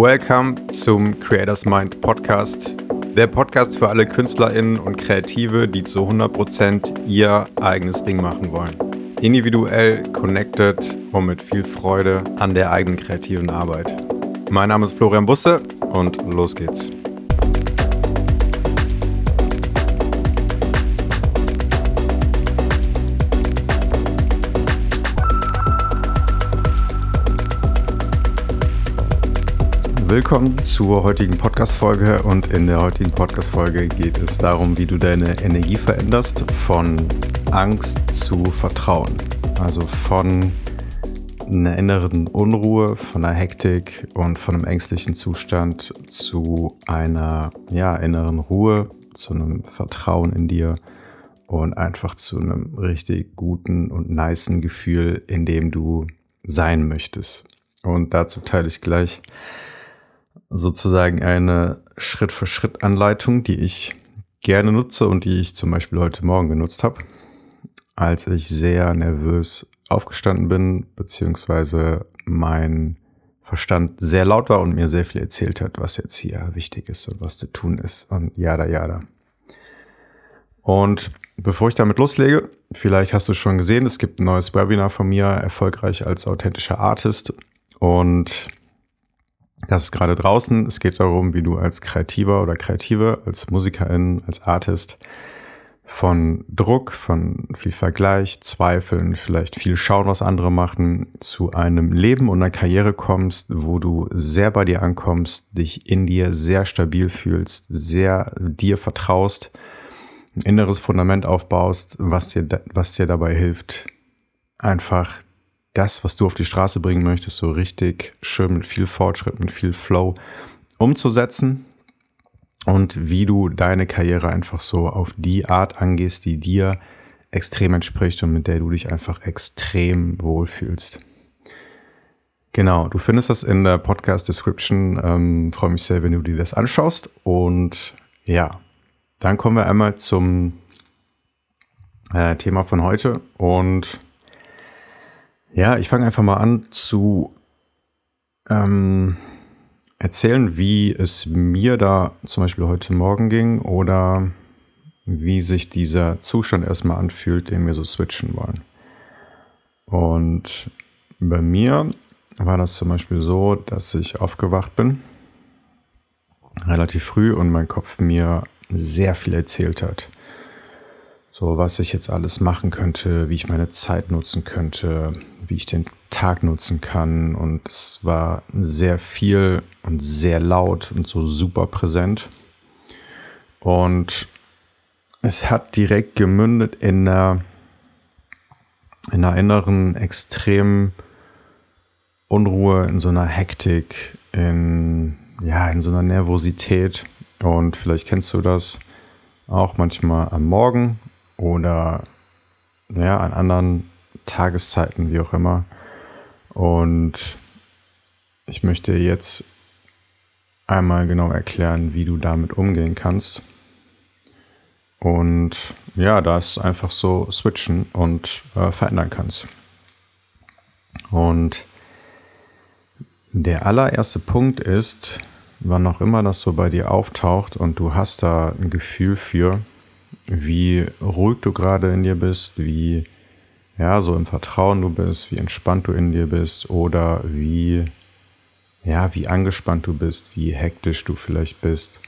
Welcome zum Creators Mind Podcast. Der Podcast für alle KünstlerInnen und Kreative, die zu 100% ihr eigenes Ding machen wollen. Individuell, connected und mit viel Freude an der eigenen kreativen Arbeit. Mein Name ist Florian Busse und los geht's. Willkommen zur heutigen Podcast-Folge und in der heutigen Podcast-Folge geht es darum, wie du deine Energie veränderst von Angst zu Vertrauen. Also von einer inneren Unruhe, von einer Hektik und von einem ängstlichen Zustand zu einer ja, inneren Ruhe, zu einem Vertrauen in dir und einfach zu einem richtig guten und niceen Gefühl, in dem du sein möchtest. Und dazu teile ich gleich sozusagen eine Schritt-für-Schritt-Anleitung, die ich gerne nutze und die ich zum Beispiel heute Morgen genutzt habe, als ich sehr nervös aufgestanden bin, beziehungsweise mein Verstand sehr laut war und mir sehr viel erzählt hat, was jetzt hier wichtig ist und was zu tun ist und jada jada. Und bevor ich damit loslege, vielleicht hast du schon gesehen, es gibt ein neues Webinar von mir, erfolgreich als authentischer Artist. Und das ist gerade draußen. Es geht darum, wie du als Kreativer oder Kreative, als Musikerin, als Artist von Druck, von viel Vergleich, Zweifeln, vielleicht viel schauen, was andere machen, zu einem Leben und einer Karriere kommst, wo du sehr bei dir ankommst, dich in dir sehr stabil fühlst, sehr dir vertraust, ein inneres Fundament aufbaust, was dir, was dir dabei hilft, einfach das, was du auf die Straße bringen möchtest, so richtig schön mit viel Fortschritt, mit viel Flow umzusetzen und wie du deine Karriere einfach so auf die Art angehst, die dir extrem entspricht und mit der du dich einfach extrem wohlfühlst. Genau, du findest das in der Podcast-Description. Ähm, Freue mich sehr, wenn du dir das anschaust. Und ja, dann kommen wir einmal zum äh, Thema von heute. Und ja, ich fange einfach mal an zu ähm, erzählen, wie es mir da zum Beispiel heute Morgen ging oder wie sich dieser Zustand erstmal anfühlt, den wir so switchen wollen. Und bei mir war das zum Beispiel so, dass ich aufgewacht bin, relativ früh und mein Kopf mir sehr viel erzählt hat. So, was ich jetzt alles machen könnte, wie ich meine Zeit nutzen könnte, wie ich den Tag nutzen kann. Und es war sehr viel und sehr laut und so super präsent. Und es hat direkt gemündet in einer, in einer inneren extremen Unruhe, in so einer Hektik, in, ja, in so einer Nervosität. Und vielleicht kennst du das auch manchmal am Morgen oder ja, an anderen Tageszeiten, wie auch immer. Und ich möchte jetzt einmal genau erklären, wie du damit umgehen kannst. Und ja, da ist einfach so switchen und äh, verändern kannst. Und der allererste Punkt ist, wann auch immer das so bei dir auftaucht und du hast da ein Gefühl für, wie ruhig du gerade in dir bist, wie ja, so im Vertrauen du bist, wie entspannt du in dir bist oder wie, ja, wie angespannt du bist, wie hektisch du vielleicht bist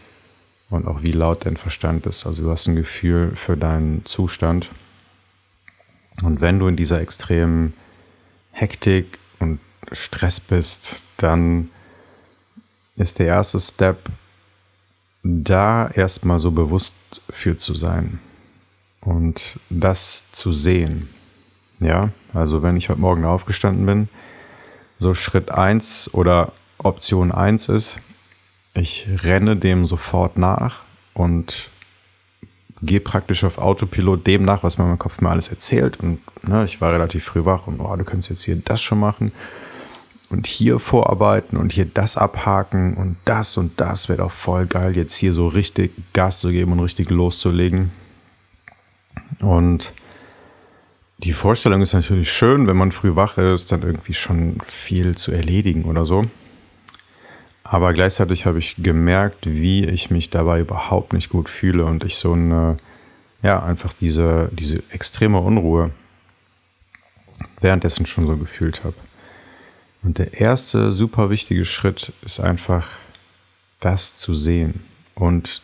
und auch wie laut dein Verstand ist. Also du hast ein Gefühl für deinen Zustand. Und wenn du in dieser extremen Hektik und Stress bist, dann ist der erste Step, da erstmal so bewusst für zu sein und das zu sehen. Ja, also wenn ich heute Morgen aufgestanden bin, so Schritt 1 oder Option 1 ist, ich renne dem sofort nach und gehe praktisch auf Autopilot dem nach, was mein Kopf mir alles erzählt. Und ne, ich war relativ früh wach und oh, du könntest jetzt hier das schon machen und hier vorarbeiten und hier das abhaken und das und das wäre doch voll geil, jetzt hier so richtig Gas zu geben und richtig loszulegen. Und die Vorstellung ist natürlich schön, wenn man früh wach ist, dann irgendwie schon viel zu erledigen oder so. Aber gleichzeitig habe ich gemerkt, wie ich mich dabei überhaupt nicht gut fühle und ich so eine, ja, einfach diese, diese extreme Unruhe währenddessen schon so gefühlt habe. Und der erste super wichtige Schritt ist einfach, das zu sehen. Und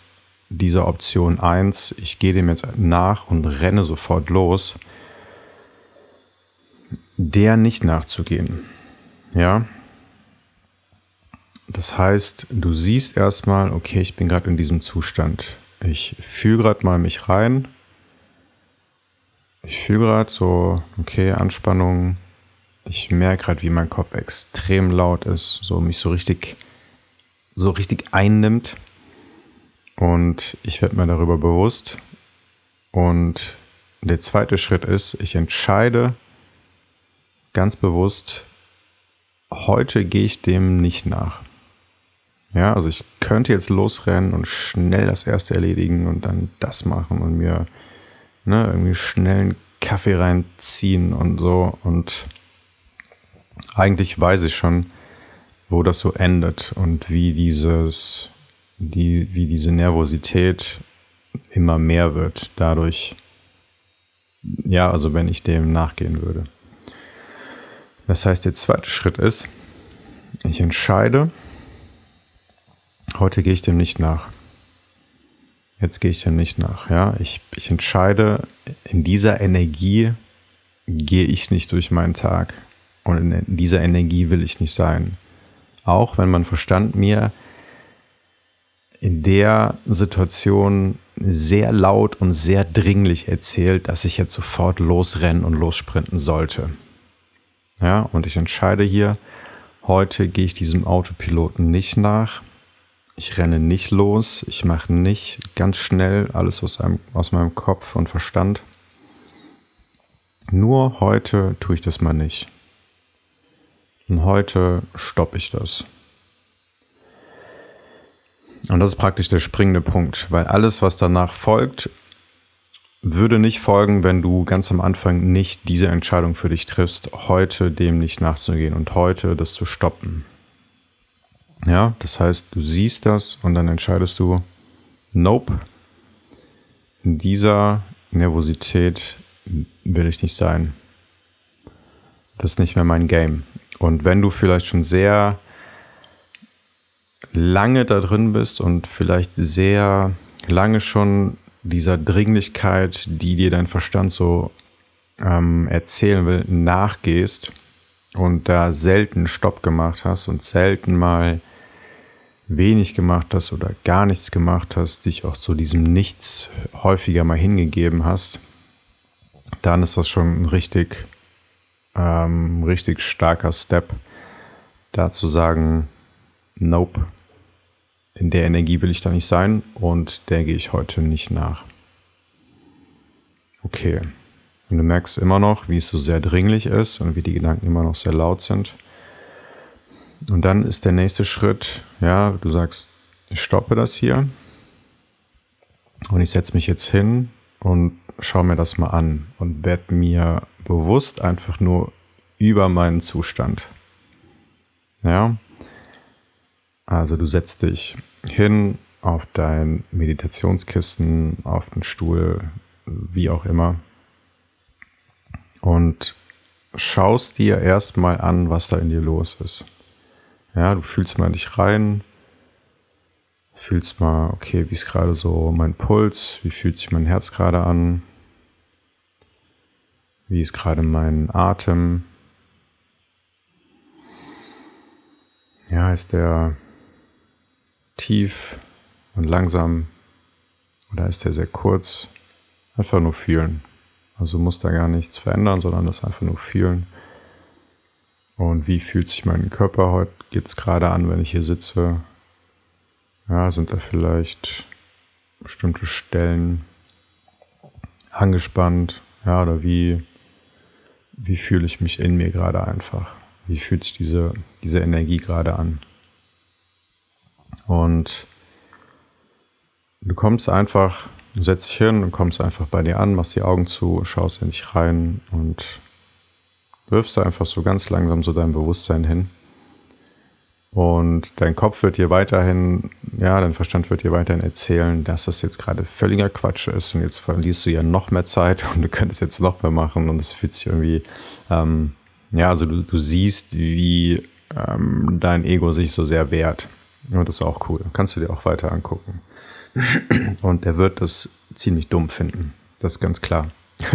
diese Option 1, ich gehe dem jetzt nach und renne sofort los, der nicht nachzugehen. Ja. Das heißt, du siehst erstmal, okay, ich bin gerade in diesem Zustand. Ich fühle gerade mal mich rein. Ich fühle gerade so, okay, Anspannung. Ich merke gerade, wie mein Kopf extrem laut ist, so mich so richtig, so richtig einnimmt. Und ich werde mir darüber bewusst. Und der zweite Schritt ist, ich entscheide ganz bewusst, heute gehe ich dem nicht nach. Ja, also ich könnte jetzt losrennen und schnell das erste erledigen und dann das machen und mir ne, irgendwie schnell einen Kaffee reinziehen und so. Und eigentlich weiß ich schon, wo das so endet und wie dieses, die, wie diese Nervosität immer mehr wird dadurch. Ja, also wenn ich dem nachgehen würde. Das heißt, der zweite Schritt ist, ich entscheide, heute gehe ich dem nicht nach. Jetzt gehe ich dem nicht nach. Ja, ich, ich entscheide, in dieser Energie gehe ich nicht durch meinen Tag. Und in dieser Energie will ich nicht sein. Auch wenn mein Verstand mir in der Situation sehr laut und sehr dringlich erzählt, dass ich jetzt sofort losrennen und lossprinten sollte. Ja, und ich entscheide hier, heute gehe ich diesem Autopiloten nicht nach. Ich renne nicht los. Ich mache nicht ganz schnell alles aus, einem, aus meinem Kopf und Verstand. Nur heute tue ich das mal nicht. Und heute stoppe ich das. Und das ist praktisch der springende Punkt, weil alles, was danach folgt, würde nicht folgen, wenn du ganz am Anfang nicht diese Entscheidung für dich triffst, heute dem nicht nachzugehen und heute das zu stoppen. Ja, das heißt, du siehst das und dann entscheidest du, nope, in dieser Nervosität will ich nicht sein. Das ist nicht mehr mein Game. Und wenn du vielleicht schon sehr lange da drin bist und vielleicht sehr lange schon dieser Dringlichkeit, die dir dein Verstand so ähm, erzählen will, nachgehst und da selten Stopp gemacht hast und selten mal wenig gemacht hast oder gar nichts gemacht hast, dich auch zu diesem Nichts häufiger mal hingegeben hast, dann ist das schon ein richtig, ähm, richtig starker Step, da zu sagen, nope, in der Energie will ich da nicht sein und der gehe ich heute nicht nach. Okay. Und du merkst immer noch, wie es so sehr dringlich ist und wie die Gedanken immer noch sehr laut sind. Und dann ist der nächste Schritt, ja, du sagst, ich stoppe das hier und ich setze mich jetzt hin und schaue mir das mal an und werde mir bewusst einfach nur über meinen Zustand. Ja, also du setzt dich hin auf dein Meditationskissen, auf den Stuhl, wie auch immer. Und schaust dir erstmal an, was da in dir los ist. Ja, du fühlst mal dich rein, fühlst mal, okay, wie ist gerade so mein Puls, wie fühlt sich mein Herz gerade an, wie ist gerade mein Atem. Ja, ist der tief und langsam oder ist der sehr kurz? Einfach nur fühlen. Also muss da gar nichts verändern, sondern das einfach nur fühlen. Und wie fühlt sich mein Körper heute jetzt gerade an, wenn ich hier sitze? Ja, sind da vielleicht bestimmte Stellen angespannt? Ja, oder wie, wie fühle ich mich in mir gerade einfach? Wie fühlt sich diese, diese Energie gerade an? Und du kommst einfach, du setzt dich hin und kommst einfach bei dir an, machst die Augen zu, schaust in dich rein und wirfst einfach so ganz langsam so dein Bewusstsein hin. Und dein Kopf wird dir weiterhin, ja, dein Verstand wird dir weiterhin erzählen, dass das jetzt gerade völliger Quatsch ist und jetzt verlierst du ja noch mehr Zeit und du könntest jetzt noch mehr machen und es fühlt sich irgendwie, ähm, ja, also du, du siehst, wie ähm, dein Ego sich so sehr wehrt. Und das ist auch cool. Kannst du dir auch weiter angucken. Und er wird das ziemlich dumm finden. Das ist ganz klar.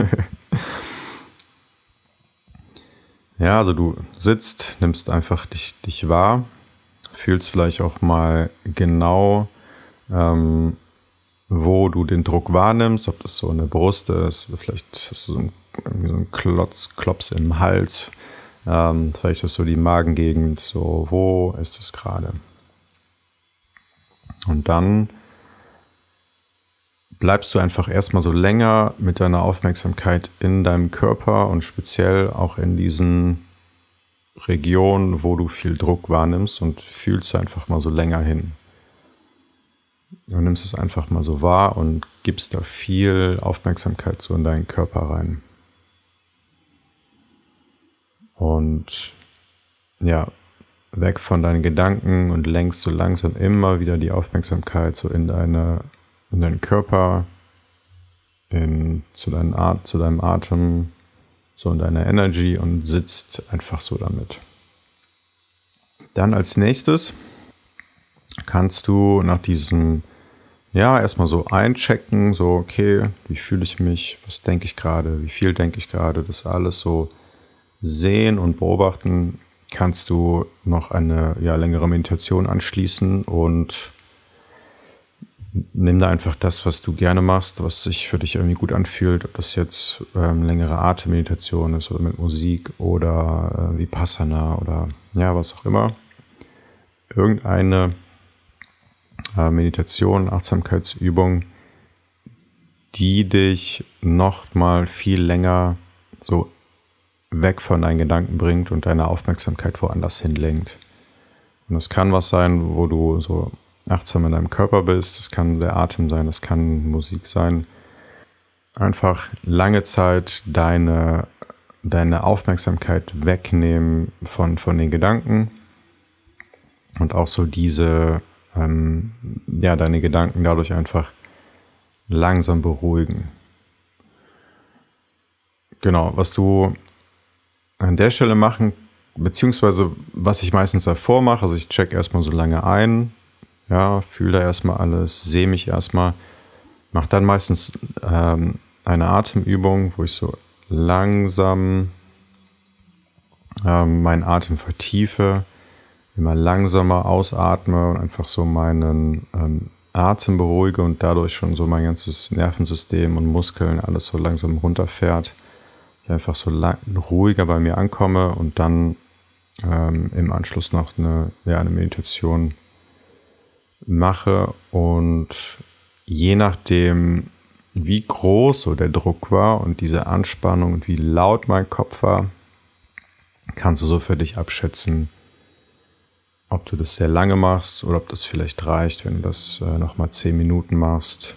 ja, also du sitzt, nimmst einfach dich, dich wahr, fühlst vielleicht auch mal genau, ähm, wo du den Druck wahrnimmst, ob das so eine Brust ist, vielleicht ist so ein, so ein Klotz, Klops im Hals, ähm, vielleicht ist das so die Magengegend, so wo ist es gerade? Und dann bleibst du einfach erstmal so länger mit deiner Aufmerksamkeit in deinem Körper und speziell auch in diesen Regionen, wo du viel Druck wahrnimmst und fühlst einfach mal so länger hin. Du nimmst es einfach mal so wahr und gibst da viel Aufmerksamkeit so in deinen Körper rein. Und ja, weg von deinen Gedanken und lenkst so langsam immer wieder die Aufmerksamkeit so in deine, in deinen Körper, in, zu, deinen At zu deinem Atem, so in deiner Energy und sitzt einfach so damit. Dann als nächstes kannst du nach diesem, ja, erstmal so einchecken, so, okay, wie fühle ich mich, was denke ich gerade, wie viel denke ich gerade, das alles so sehen und beobachten, kannst du noch eine ja, längere Meditation anschließen und nimm da einfach das, was du gerne machst, was sich für dich irgendwie gut anfühlt, ob das jetzt ähm, längere Atemmeditation ist oder mit Musik oder äh, Vipassana oder ja, was auch immer. Irgendeine äh, Meditation, Achtsamkeitsübung, die dich noch mal viel länger so weg von deinen Gedanken bringt und deine Aufmerksamkeit woanders hinlenkt. Und es kann was sein, wo du so achtsam in deinem Körper bist, das kann der Atem sein, das kann Musik sein. Einfach lange Zeit deine, deine Aufmerksamkeit wegnehmen von, von den Gedanken und auch so diese, ähm, ja, deine Gedanken dadurch einfach langsam beruhigen. Genau, was du an der Stelle machen, beziehungsweise was ich meistens davor mache, also ich check erstmal so lange ein, ja, fühle da erstmal alles, sehe mich erstmal, mache dann meistens ähm, eine Atemübung, wo ich so langsam ähm, meinen Atem vertiefe, immer langsamer ausatme und einfach so meinen ähm, Atem beruhige und dadurch schon so mein ganzes Nervensystem und Muskeln alles so langsam runterfährt ich einfach so ruhiger bei mir ankomme und dann ähm, im Anschluss noch eine, ja, eine Meditation mache und je nachdem, wie groß so der Druck war und diese Anspannung und wie laut mein Kopf war, kannst du so für dich abschätzen, ob du das sehr lange machst oder ob das vielleicht reicht, wenn du das äh, nochmal zehn Minuten machst.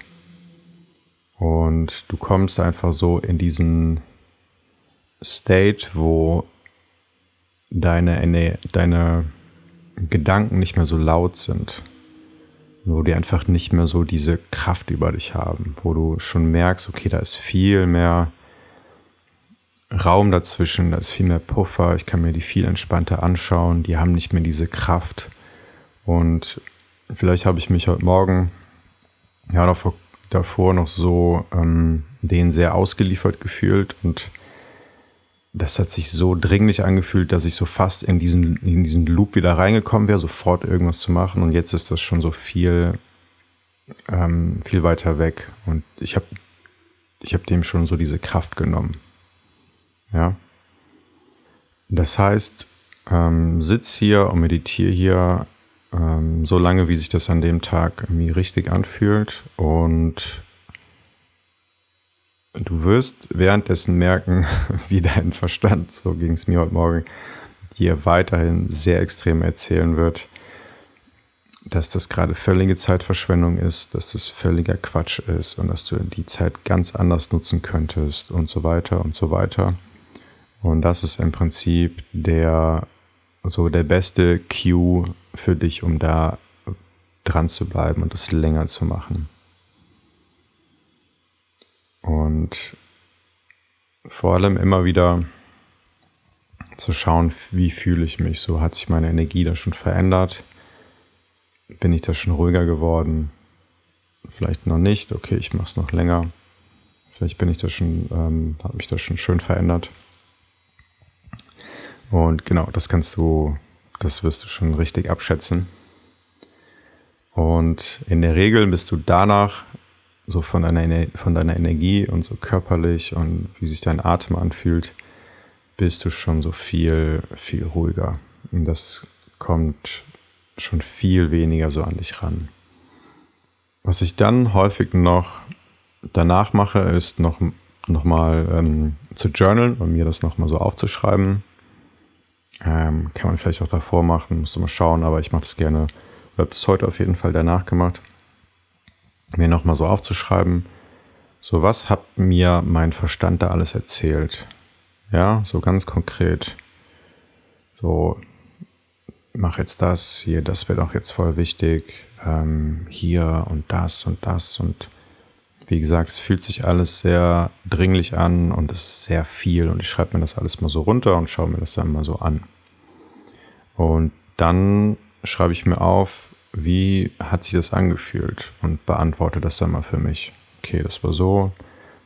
Und du kommst einfach so in diesen State, wo deine, deine Gedanken nicht mehr so laut sind. Wo die einfach nicht mehr so diese Kraft über dich haben. Wo du schon merkst, okay, da ist viel mehr Raum dazwischen, da ist viel mehr Puffer, ich kann mir die viel entspannter anschauen, die haben nicht mehr diese Kraft. Und vielleicht habe ich mich heute Morgen, ja, davor, davor noch so ähm, denen sehr ausgeliefert gefühlt und das hat sich so dringlich angefühlt, dass ich so fast in diesen, in diesen Loop wieder reingekommen wäre, sofort irgendwas zu machen. Und jetzt ist das schon so viel, ähm, viel weiter weg. Und ich habe ich hab dem schon so diese Kraft genommen. Ja. Das heißt, ähm, sitz hier und meditiere hier ähm, so lange, wie sich das an dem Tag irgendwie richtig anfühlt. Und Du wirst währenddessen merken, wie dein Verstand, so ging es mir heute Morgen, dir weiterhin sehr extrem erzählen wird, dass das gerade völlige Zeitverschwendung ist, dass das völliger Quatsch ist und dass du die Zeit ganz anders nutzen könntest und so weiter und so weiter. Und das ist im Prinzip der so der beste Cue für dich, um da dran zu bleiben und das länger zu machen. Und vor allem immer wieder zu schauen, wie fühle ich mich. So hat sich meine Energie da schon verändert. Bin ich da schon ruhiger geworden? Vielleicht noch nicht. Okay, ich mache es noch länger. Vielleicht bin ich da schon, ähm, habe mich da schon schön verändert. Und genau, das kannst du, das wirst du schon richtig abschätzen. Und in der Regel bist du danach so von deiner, von deiner Energie und so körperlich und wie sich dein Atem anfühlt, bist du schon so viel, viel ruhiger. Und das kommt schon viel weniger so an dich ran. Was ich dann häufig noch danach mache, ist noch, noch mal ähm, zu journalen und mir das noch mal so aufzuschreiben. Ähm, kann man vielleicht auch davor machen, musst du mal schauen, aber ich mache das gerne. Ich habe das heute auf jeden Fall danach gemacht. Mir noch mal so aufzuschreiben, so was hat mir mein Verstand da alles erzählt? Ja, so ganz konkret. So, mach jetzt das, hier, das wird auch jetzt voll wichtig, ähm, hier und das und das und wie gesagt, es fühlt sich alles sehr dringlich an und es ist sehr viel und ich schreibe mir das alles mal so runter und schaue mir das dann mal so an. Und dann schreibe ich mir auf, wie hat sich das angefühlt und beantworte das dann mal für mich. Okay, das war so,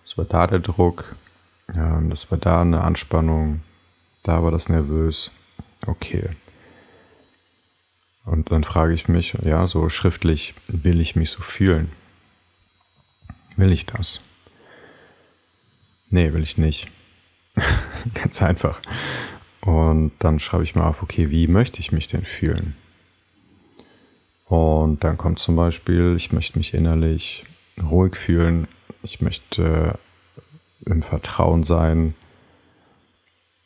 das war da der Druck, ja, das war da eine Anspannung, da war das nervös. Okay. Und dann frage ich mich, ja, so schriftlich, will ich mich so fühlen? Will ich das? Nee, will ich nicht. Ganz einfach. Und dann schreibe ich mal auf, okay, wie möchte ich mich denn fühlen? Und dann kommt zum Beispiel, ich möchte mich innerlich ruhig fühlen, ich möchte im Vertrauen sein.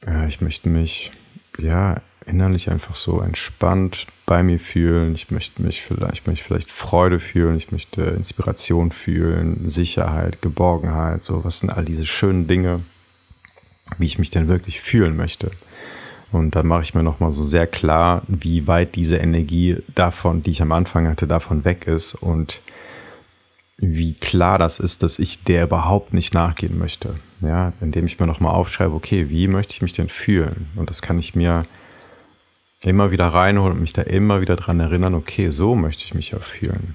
Äh, ich möchte mich ja innerlich einfach so entspannt bei mir fühlen. Ich möchte mich vielleicht, ich möchte vielleicht Freude fühlen, ich möchte Inspiration fühlen, Sicherheit, Geborgenheit, so was sind all diese schönen Dinge, wie ich mich denn wirklich fühlen möchte. Und dann mache ich mir nochmal so sehr klar, wie weit diese Energie davon, die ich am Anfang hatte, davon weg ist und wie klar das ist, dass ich der überhaupt nicht nachgehen möchte. Ja, indem ich mir nochmal aufschreibe, okay, wie möchte ich mich denn fühlen? Und das kann ich mir immer wieder reinholen und mich da immer wieder dran erinnern, okay, so möchte ich mich ja fühlen.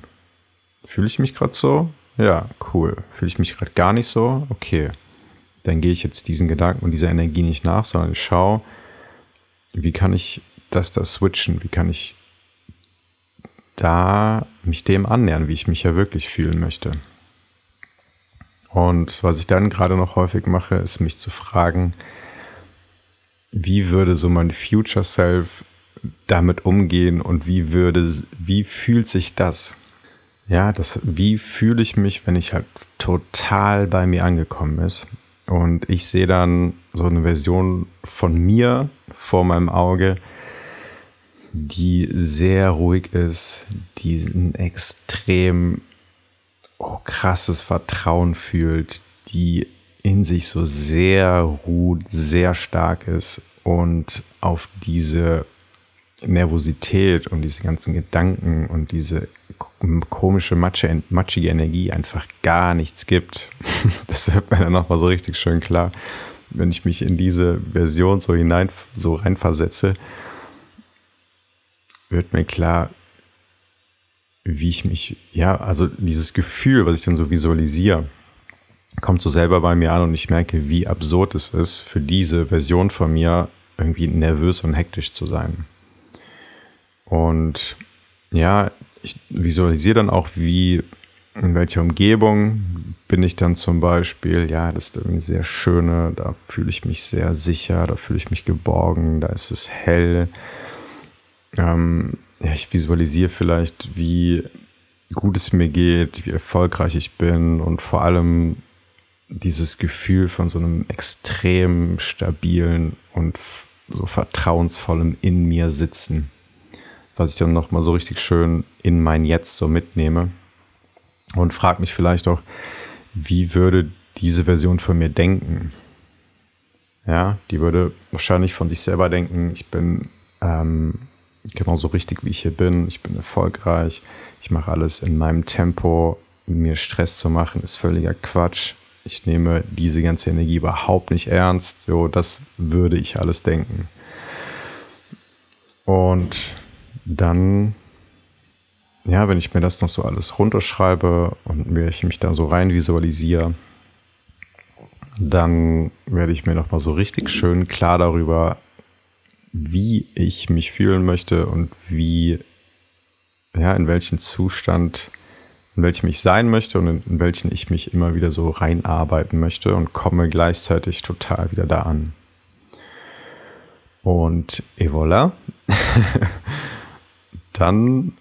Fühle ich mich gerade so? Ja, cool. Fühle ich mich gerade gar nicht so? Okay. Dann gehe ich jetzt diesen Gedanken und dieser Energie nicht nach, sondern schaue, wie kann ich das da switchen? Wie kann ich da mich dem annähern, wie ich mich ja wirklich fühlen möchte. Und was ich dann gerade noch häufig mache, ist mich zu fragen, wie würde so mein Future Self damit umgehen und wie würde, wie fühlt sich das? Ja, das, wie fühle ich mich, wenn ich halt total bei mir angekommen ist? Und ich sehe dann so eine Version von mir vor meinem Auge, die sehr ruhig ist, die ein extrem oh, krasses Vertrauen fühlt, die in sich so sehr ruht, sehr stark ist und auf diese Nervosität und diese ganzen Gedanken und diese komische Matsche, matschige Energie einfach gar nichts gibt. Das wird mir dann nochmal so richtig schön klar, wenn ich mich in diese Version so hinein, so reinversetze wird mir klar, wie ich mich, ja, also dieses Gefühl, was ich dann so visualisiere, kommt so selber bei mir an und ich merke, wie absurd es ist, für diese Version von mir irgendwie nervös und hektisch zu sein. Und ja, ich visualisiere dann auch, wie, in welcher Umgebung bin ich dann zum Beispiel. Ja, das ist irgendwie sehr schöne, da fühle ich mich sehr sicher, da fühle ich mich geborgen, da ist es hell ähm, ja, ich visualisiere vielleicht, wie gut es mir geht, wie erfolgreich ich bin und vor allem dieses Gefühl von so einem extrem stabilen und so vertrauensvollem in mir sitzen, was ich dann nochmal so richtig schön in mein Jetzt so mitnehme und frage mich vielleicht auch, wie würde diese Version von mir denken? Ja, die würde wahrscheinlich von sich selber denken, ich bin ähm, genauso richtig, wie ich hier bin. Ich bin erfolgreich. Ich mache alles in meinem Tempo. Mir Stress zu machen, ist völliger Quatsch. Ich nehme diese ganze Energie überhaupt nicht ernst. So, das würde ich alles denken. Und dann, ja, wenn ich mir das noch so alles runterschreibe und mir ich mich da so rein visualisiere, dann werde ich mir noch mal so richtig schön klar darüber, wie ich mich fühlen möchte und wie, ja, in welchen Zustand, in welchem ich sein möchte und in, in welchen ich mich immer wieder so reinarbeiten möchte und komme gleichzeitig total wieder da an. Und et voilà. Dann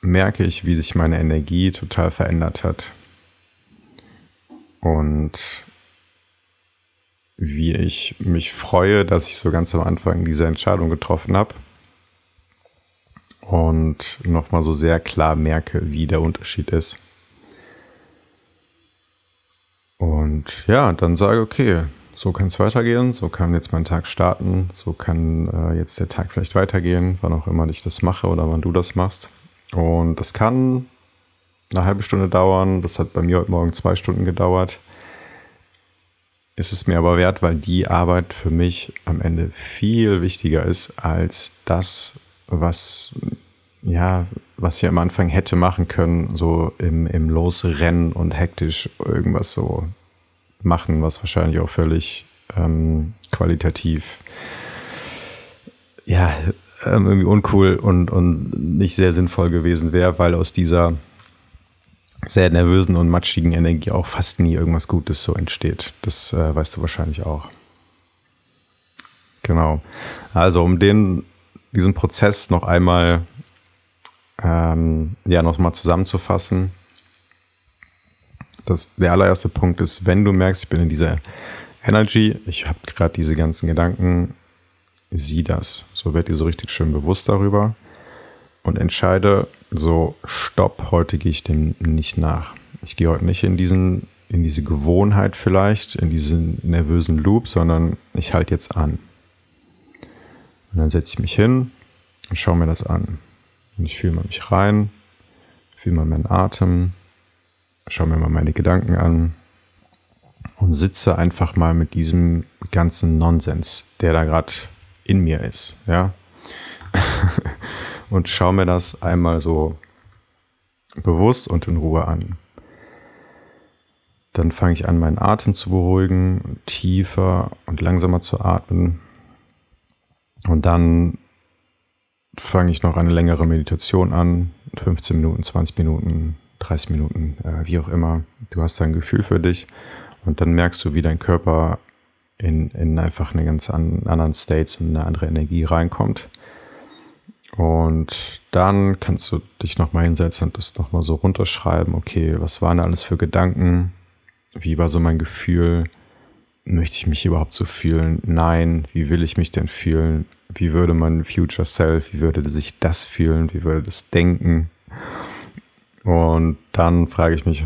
merke ich, wie sich meine Energie total verändert hat. Und wie ich mich freue, dass ich so ganz am Anfang diese Entscheidung getroffen habe. Und nochmal so sehr klar merke, wie der Unterschied ist. Und ja, dann sage, okay, so kann es weitergehen, so kann jetzt mein Tag starten, so kann äh, jetzt der Tag vielleicht weitergehen, wann auch immer ich das mache oder wann du das machst. Und das kann eine halbe Stunde dauern, das hat bei mir heute Morgen zwei Stunden gedauert. Ist es mir aber wert, weil die Arbeit für mich am Ende viel wichtiger ist als das, was ja, was ich am Anfang hätte machen können, so im, im Losrennen und hektisch irgendwas so machen, was wahrscheinlich auch völlig ähm, qualitativ ja, ähm, irgendwie uncool und, und nicht sehr sinnvoll gewesen wäre, weil aus dieser sehr nervösen und matschigen Energie auch fast nie irgendwas Gutes so entsteht. Das äh, weißt du wahrscheinlich auch. Genau. Also um den, diesen Prozess noch einmal ähm, ja, noch mal zusammenzufassen das, der allererste Punkt ist, wenn du merkst, ich bin in dieser Energy, ich habe gerade diese ganzen Gedanken, sieh das. So werd dir so richtig schön bewusst darüber und entscheide so, stopp, heute gehe ich dem nicht nach. Ich gehe heute nicht in diesen, in diese Gewohnheit vielleicht, in diesen nervösen Loop, sondern ich halte jetzt an. Und dann setze ich mich hin und schaue mir das an. Und ich fühle mal mich rein, fühle mal meinen Atem, schaue mir mal meine Gedanken an und sitze einfach mal mit diesem ganzen Nonsens, der da gerade in mir ist, ja. und schaue mir das einmal so bewusst und in Ruhe an. Dann fange ich an, meinen Atem zu beruhigen, tiefer und langsamer zu atmen. Und dann fange ich noch eine längere Meditation an, 15 Minuten, 20 Minuten, 30 Minuten, äh, wie auch immer. Du hast da ein Gefühl für dich und dann merkst du, wie dein Körper in, in einfach einen ganz an, anderen States und eine andere Energie reinkommt. Und dann kannst du dich nochmal hinsetzen und das nochmal so runterschreiben. Okay, was waren da alles für Gedanken? Wie war so mein Gefühl? Möchte ich mich überhaupt so fühlen? Nein. Wie will ich mich denn fühlen? Wie würde mein Future Self, wie würde sich das fühlen? Wie würde das denken? Und dann frage ich mich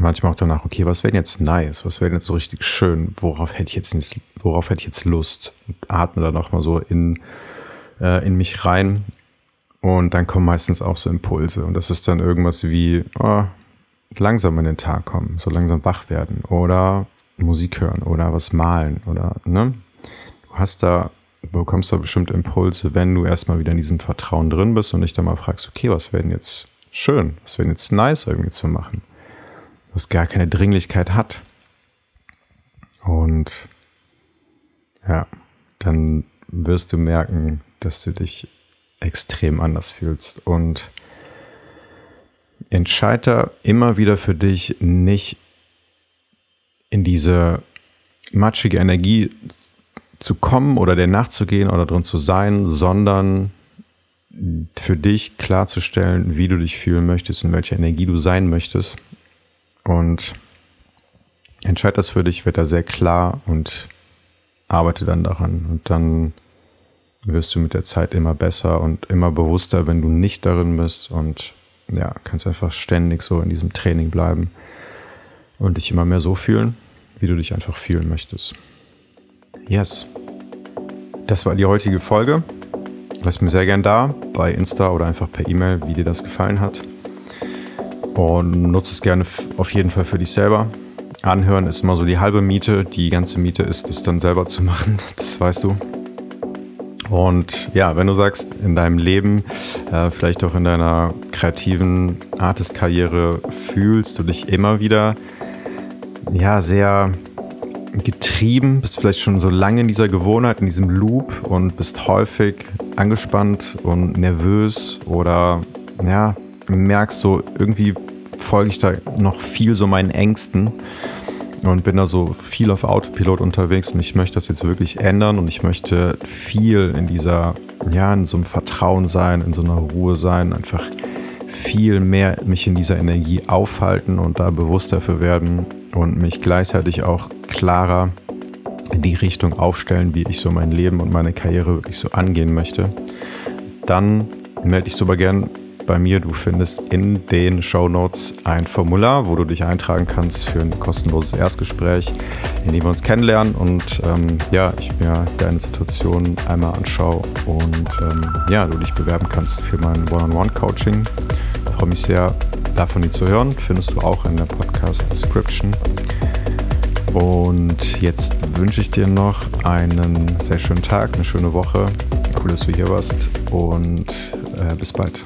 manchmal auch danach, okay, was wäre denn jetzt nice? Was wäre denn jetzt so richtig schön? Worauf hätte ich jetzt, worauf hätte ich jetzt Lust? Und atme dann auch mal so in, äh, in mich rein. Und dann kommen meistens auch so Impulse. Und das ist dann irgendwas wie oh, langsam in den Tag kommen, so langsam wach werden oder Musik hören oder was malen oder, ne? Du hast da, bekommst da bestimmt Impulse, wenn du erstmal wieder in diesem Vertrauen drin bist und dich dann mal fragst, okay, was wäre denn jetzt schön, was wäre jetzt nice irgendwie zu machen, was gar keine Dringlichkeit hat. Und ja, dann wirst du merken, dass du dich extrem anders fühlst und entscheide immer wieder für dich nicht in diese matschige Energie zu kommen oder der nachzugehen oder drin zu sein, sondern für dich klarzustellen, wie du dich fühlen möchtest, in welcher Energie du sein möchtest. Und entscheide das für dich, wird da sehr klar und arbeite dann daran. Und dann wirst du mit der Zeit immer besser und immer bewusster, wenn du nicht darin bist. Und ja, kannst einfach ständig so in diesem Training bleiben und dich immer mehr so fühlen, wie du dich einfach fühlen möchtest. Yes. das war die heutige Folge. Lass mir sehr gern da bei Insta oder einfach per E-Mail, wie dir das gefallen hat. Und nutze es gerne auf jeden Fall für dich selber. Anhören ist immer so die halbe Miete. Die ganze Miete ist es dann selber zu machen. Das weißt du. Und ja, wenn du sagst, in deinem Leben, äh, vielleicht auch in deiner kreativen Artist-Karriere, fühlst du dich immer wieder ja sehr getrieben, bist vielleicht schon so lange in dieser Gewohnheit, in diesem Loop und bist häufig angespannt und nervös oder ja, merkst so, irgendwie folge ich da noch viel so meinen Ängsten und bin da so viel auf Autopilot unterwegs und ich möchte das jetzt wirklich ändern und ich möchte viel in dieser, ja, in so einem Vertrauen sein, in so einer Ruhe sein, einfach viel mehr mich in dieser Energie aufhalten und da bewusster für werden und mich gleichzeitig auch klarer die Richtung aufstellen, wie ich so mein Leben und meine Karriere wirklich so angehen möchte, dann melde dich super gern bei mir. Du findest in den Show Notes ein Formular, wo du dich eintragen kannst für ein kostenloses Erstgespräch, in dem wir uns kennenlernen und ähm, ja, ich mir deine Situation einmal anschaue und ähm, ja, du dich bewerben kannst für mein One-on-One-Coaching. Ich freue mich sehr, davon die zu hören. Findest du auch in der Podcast-Description. Und jetzt wünsche ich dir noch einen sehr schönen Tag, eine schöne Woche. Cool, dass du hier warst und äh, bis bald.